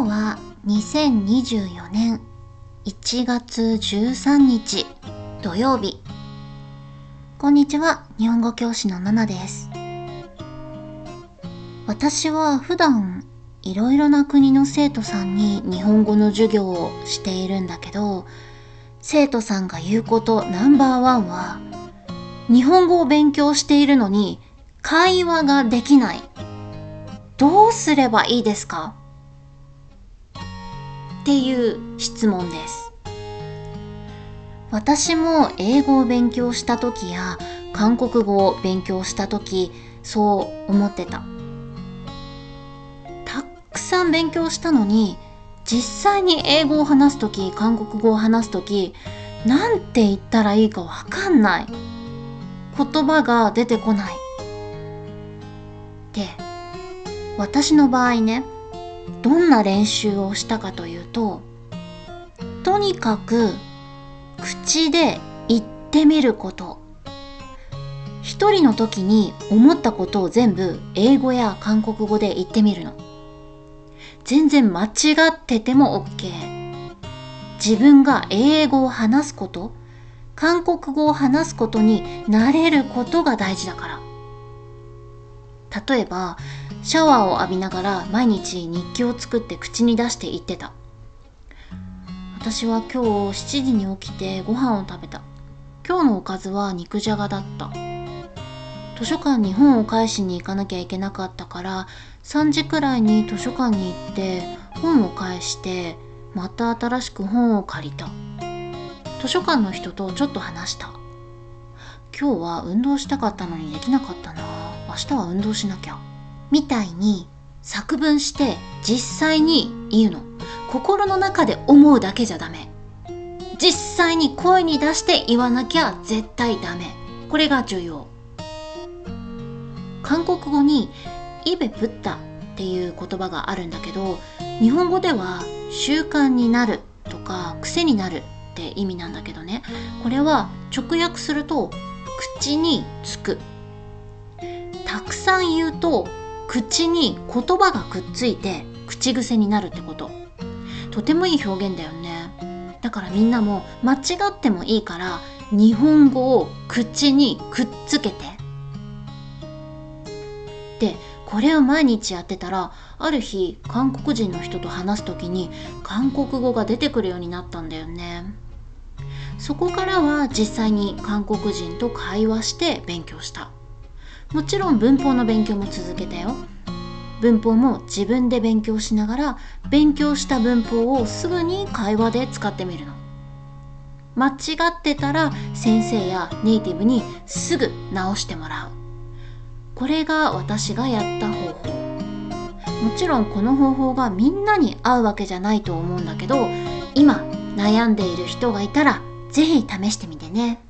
今日は2024年1月13日土曜日。こんにちは、日本語教師のナナです。私は普段いろいろな国の生徒さんに日本語の授業をしているんだけど、生徒さんが言うことナンバーワンは、日本語を勉強しているのに会話ができない。どうすればいいですか？っていう質問です。私も英語を勉強した時や韓国語を勉強した時そう思ってた。たくさん勉強したのに実際に英語を話す時韓国語を話す時なんて言ったらいいかわかんない。言葉が出てこない。で、私の場合ね、どんな練習をしたかというと、とにかく口で言ってみること。一人の時に思ったことを全部英語や韓国語で言ってみるの。全然間違ってても OK。自分が英語を話すこと、韓国語を話すことに慣れることが大事だから。例えば、シャワーを浴びながら毎日日記を作って口に出して言ってた。私は今日7時に起きてご飯を食べた。今日のおかずは肉じゃがだった。図書館に本を返しに行かなきゃいけなかったから3時くらいに図書館に行って本を返してまた新しく本を借りた。図書館の人とちょっと話した。今日は運動したかったのにできなかったな。明日は運動しなきゃ。みたいに作文して実際に言うの。心の中で思うだけじゃダメ。実際に声に出して言わなきゃ絶対ダメ。これが重要。韓国語にイベプッタっていう言葉があるんだけど、日本語では習慣になるとか癖になるって意味なんだけどね。これは直訳すると口につく。たくさん言うと口に言葉がくっついて口癖になるってこと。とてもいい表現だよね。だからみんなも間違ってもいいから日本語を口にくっつけて。でこれを毎日やってたらある日韓国人の人と話す時に韓国語が出てくるようになったんだよね。そこからは実際に韓国人と会話して勉強した。もちろん文法の勉強も続けたよ文法も自分で勉強しながら勉強した文法をすぐに会話で使ってみるの。間違ってたら先生やネイティブにすぐ直してもらう。これが私がやった方法。もちろんこの方法がみんなに合うわけじゃないと思うんだけど、今悩んでいる人がいたらぜひ試してみてね。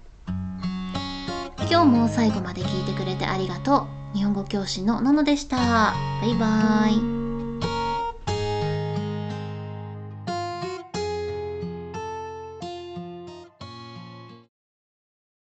今日も最後まで聞いてくれてありがとう。日本語教師のののでした。バイバーイ。